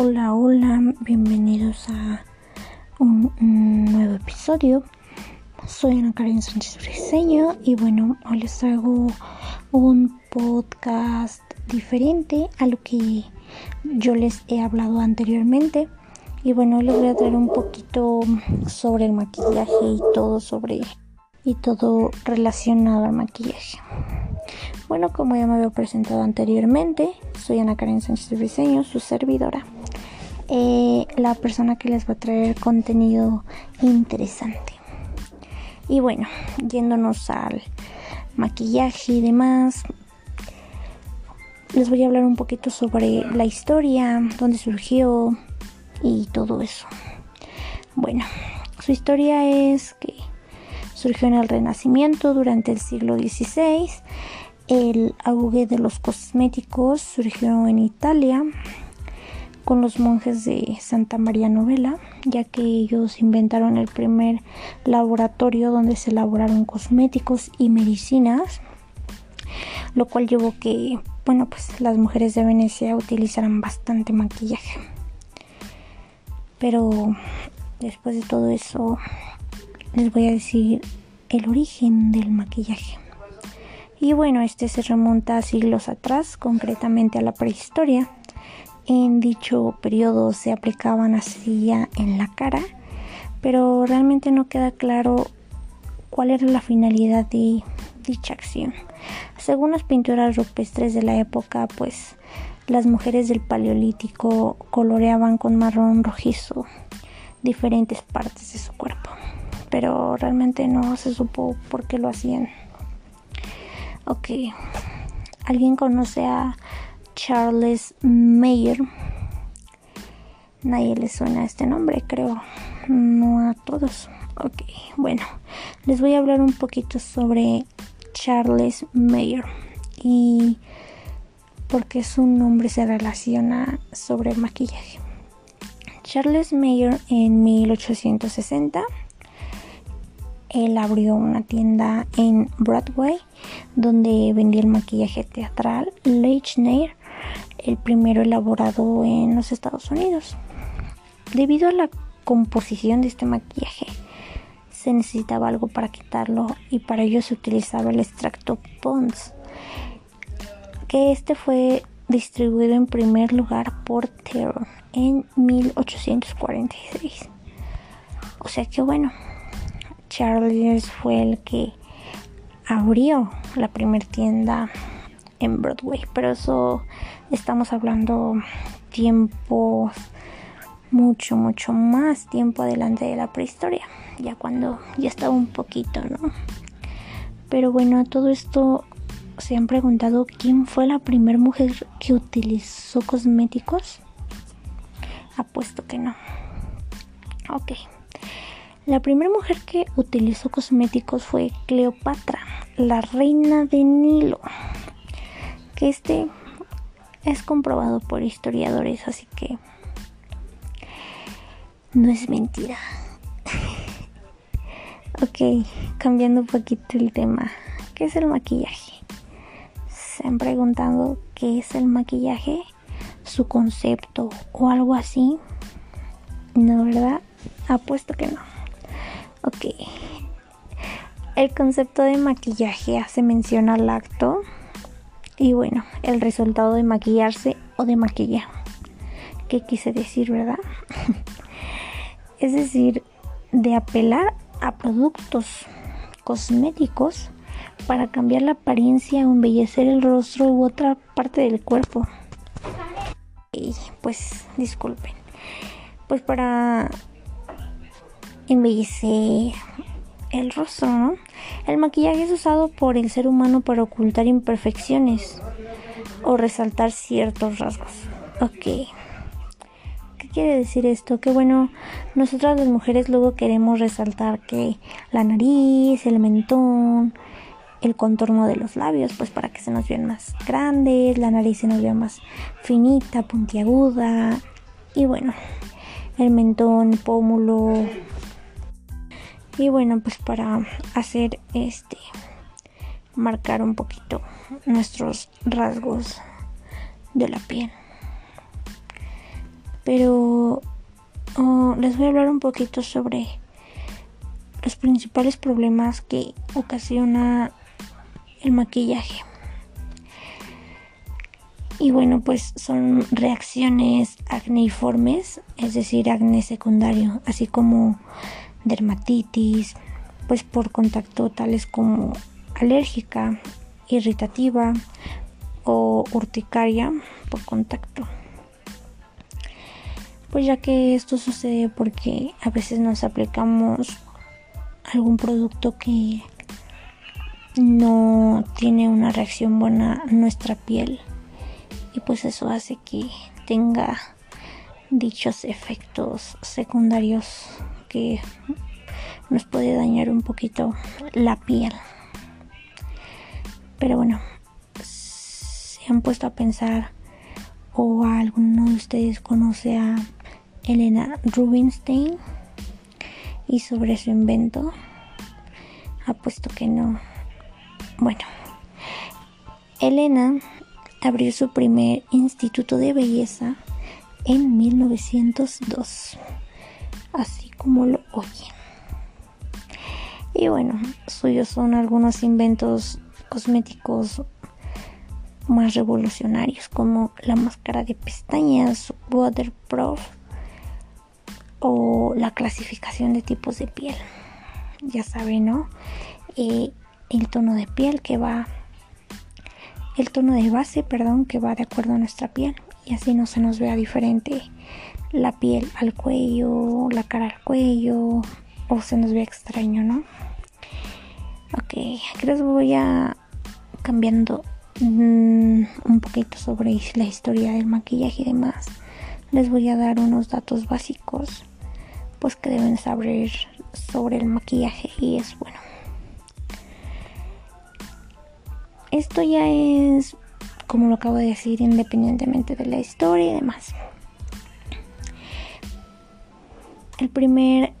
Hola, hola, bienvenidos a un, nuevo episodio. Soy Ana Karen Sánchez Briseño y bueno, hoy les traigo un podcast diferente a lo que yo les he hablado anteriormente. Y bueno, les voy a traer un poquito sobre el maquillaje y todo sobre y todo relacionado al maquillaje. Bueno, como ya me había presentado anteriormente, soy Ana Karen Sánchez Briseño, su servidora. Eh, la persona que les va a traer contenido interesante. Y bueno, yéndonos al maquillaje y demás, les voy a hablar un poquito sobre la historia, dónde surgió y todo eso. Bueno, su historia es que surgió en el Renacimiento durante el siglo XVI. El auge de los cosméticos surgió en Italia con los monjes de Santa María Novela, ya que ellos inventaron el primer laboratorio donde se elaboraron cosméticos y medicinas, lo cual llevó que, bueno, pues las mujeres de Venecia utilizaran bastante maquillaje. Pero después de todo eso, les voy a decir el origen del maquillaje. Y bueno, este se remonta a siglos atrás, concretamente a la prehistoria en dicho periodo se aplicaban así en la cara, pero realmente no queda claro cuál era la finalidad de dicha acción. Según las pinturas rupestres de la época, pues las mujeres del Paleolítico coloreaban con marrón rojizo diferentes partes de su cuerpo, pero realmente no se supo por qué lo hacían. Ok, ¿alguien conoce a Charles Mayer. Nadie le suena este nombre, creo. No a todos. Ok, bueno, les voy a hablar un poquito sobre Charles Mayer y por qué su nombre se relaciona sobre el maquillaje. Charles Mayer en 1860 él abrió una tienda en Broadway donde vendía el maquillaje teatral Lechner el primero elaborado en los Estados Unidos. Debido a la composición de este maquillaje, se necesitaba algo para quitarlo y para ello se utilizaba el extracto Pond's, que este fue distribuido en primer lugar por Terror en 1846. O sea que bueno, Charles fue el que abrió la primera tienda en Broadway, pero eso estamos hablando tiempo mucho, mucho más tiempo adelante de la prehistoria, ya cuando ya estaba un poquito, ¿no? Pero bueno, a todo esto se han preguntado quién fue la primera mujer que utilizó cosméticos. Apuesto que no. Ok. La primera mujer que utilizó cosméticos fue Cleopatra, la reina de Nilo que este es comprobado por historiadores, así que no es mentira. ok, cambiando un poquito el tema. ¿Qué es el maquillaje? ¿Se han preguntado qué es el maquillaje? ¿Su concepto o algo así? No, ¿verdad? Apuesto que no. Ok. El concepto de maquillaje hace mención al acto y bueno, el resultado de maquillarse o de maquillar. ¿Qué quise decir, verdad? es decir, de apelar a productos cosméticos para cambiar la apariencia o embellecer el rostro u otra parte del cuerpo. Y pues disculpen. Pues para embellecer el rostro, ¿no? El maquillaje es usado por el ser humano para ocultar imperfecciones o resaltar ciertos rasgos. Ok. ¿Qué quiere decir esto? Que bueno, nosotras las mujeres luego queremos resaltar que la nariz, el mentón, el contorno de los labios, pues para que se nos vean más grandes, la nariz se nos vea más finita, puntiaguda. Y bueno, el mentón, el pómulo, y bueno pues para hacer este marcar un poquito nuestros rasgos de la piel pero oh, les voy a hablar un poquito sobre los principales problemas que ocasiona el maquillaje. Y bueno, pues son reacciones acneiformes, es decir, acné secundario, así como dermatitis, pues por contacto tales como alérgica, irritativa o urticaria por contacto. Pues ya que esto sucede porque a veces nos aplicamos algún producto que no tiene una reacción buena a nuestra piel y pues eso hace que tenga dichos efectos secundarios que nos puede dañar un poquito la piel. Pero bueno, se han puesto a pensar o alguno de ustedes conoce a Elena Rubinstein y sobre su invento. Apuesto que no. Bueno, Elena abrió su primer instituto de belleza en 1902, así como lo oyen. Y bueno, suyos son algunos inventos cosméticos más revolucionarios como la máscara de pestañas, waterproof o la clasificación de tipos de piel. Ya saben, ¿no? El tono de piel que va el tono de base, perdón, que va de acuerdo a nuestra piel y así no se nos vea diferente la piel al cuello, la cara al cuello o se nos vea extraño, ¿no? Ok, aquí les voy a cambiando mm, un poquito sobre la historia del maquillaje y demás. Les voy a dar unos datos básicos pues que deben saber sobre el maquillaje y es bueno. Esto ya es, como lo acabo de decir, independientemente de la historia y demás. El primer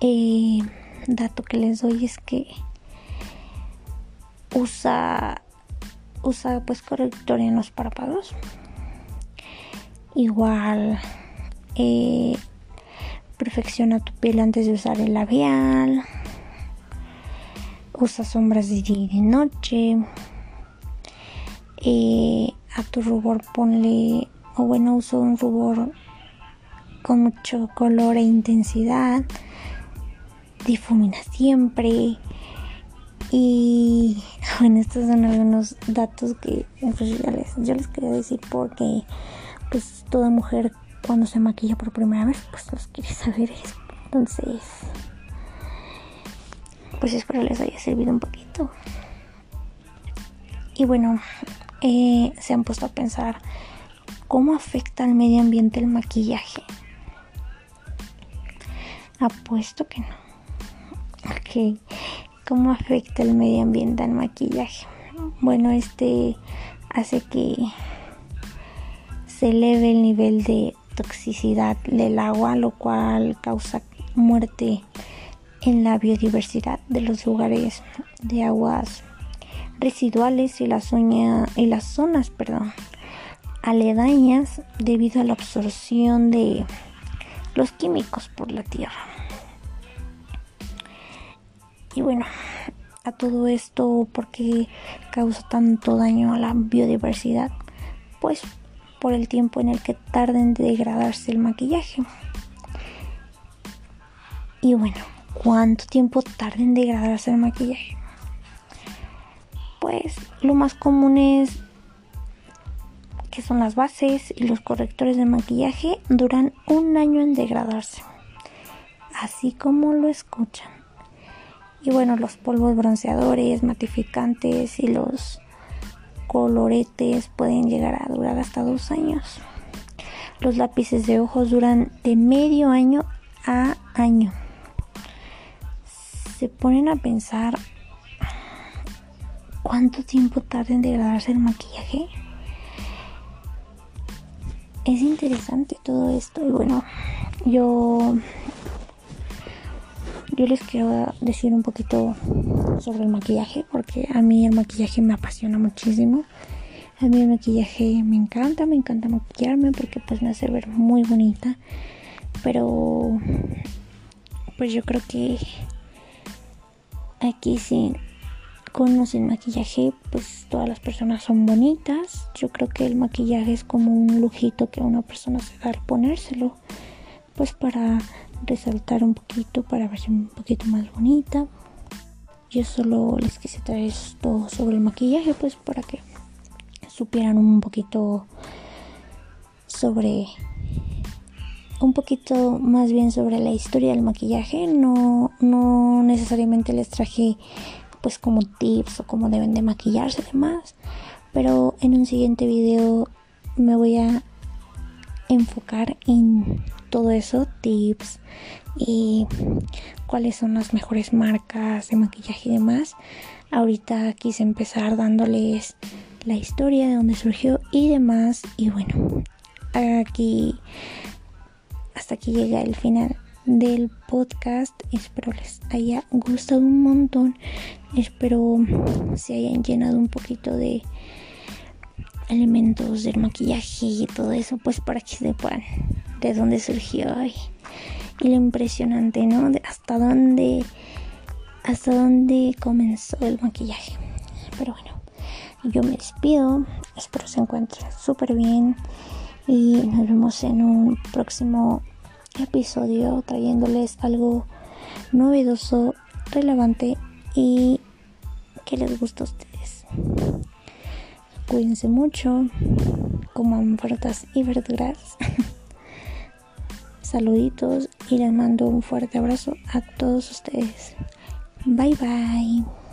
eh, dato que les doy es que usa usa pues corrector en los párpados igual eh, perfecciona tu piel antes de usar el labial usa sombras de día y de noche. Eh, a tu rubor ponle, o bueno, uso un rubor con mucho color e intensidad. Difumina siempre. Y bueno, estos son algunos datos que pues, yo les quería decir porque pues toda mujer cuando se maquilla por primera vez pues los quiere saber. Entonces pues espero les haya servido un poquito. Y bueno, eh, se han puesto a pensar cómo afecta al medio ambiente el maquillaje. Apuesto que no. Ok, ¿cómo afecta el medio ambiente al maquillaje? Bueno, este hace que se eleve el nivel de toxicidad del agua, lo cual causa muerte en la biodiversidad de los lugares de aguas residuales y las, y las zonas perdón, aledañas debido a la absorción de los químicos por la tierra. Y bueno, a todo esto, porque causa tanto daño a la biodiversidad? Pues por el tiempo en el que tarda en degradarse el maquillaje. Y bueno, cuánto tiempo tarda en degradarse el maquillaje. Pues lo más común es que son las bases y los correctores de maquillaje duran un año en degradarse. Así como lo escuchan. Y bueno, los polvos bronceadores, matificantes y los coloretes pueden llegar a durar hasta dos años. Los lápices de ojos duran de medio año a año se ponen a pensar cuánto tiempo tarda en degradarse el maquillaje. Es interesante todo esto y bueno, yo yo les quiero decir un poquito sobre el maquillaje porque a mí el maquillaje me apasiona muchísimo. A mí el maquillaje me encanta, me encanta maquillarme porque pues me hace ver muy bonita. Pero pues yo creo que aquí sí con o sin maquillaje, pues todas las personas son bonitas. Yo creo que el maquillaje es como un lujito que una persona se da al ponérselo, pues para resaltar un poquito, para verse un poquito más bonita. Yo solo les quise traer esto sobre el maquillaje, pues para que supieran un poquito sobre un poquito más bien sobre la historia del maquillaje no no necesariamente les traje pues como tips o cómo deben de maquillarse y demás. Pero en un siguiente video me voy a enfocar en todo eso, tips y cuáles son las mejores marcas de maquillaje y demás. Ahorita quise empezar dándoles la historia de dónde surgió y demás. Y bueno, aquí hasta aquí llega el final del podcast. Espero les haya gustado un montón. Espero se hayan llenado un poquito de elementos del maquillaje y todo eso, pues para que sepan de dónde surgió y, lo impresionante, ¿no? De hasta dónde hasta dónde comenzó el maquillaje. Pero bueno, yo me despido. Espero se encuentren súper bien y nos vemos en un próximo episodio trayéndoles algo novedoso, relevante y que les gusta a ustedes. Cuídense mucho, coman frutas y verduras. Saluditos y les mando un fuerte abrazo a todos ustedes. Bye bye.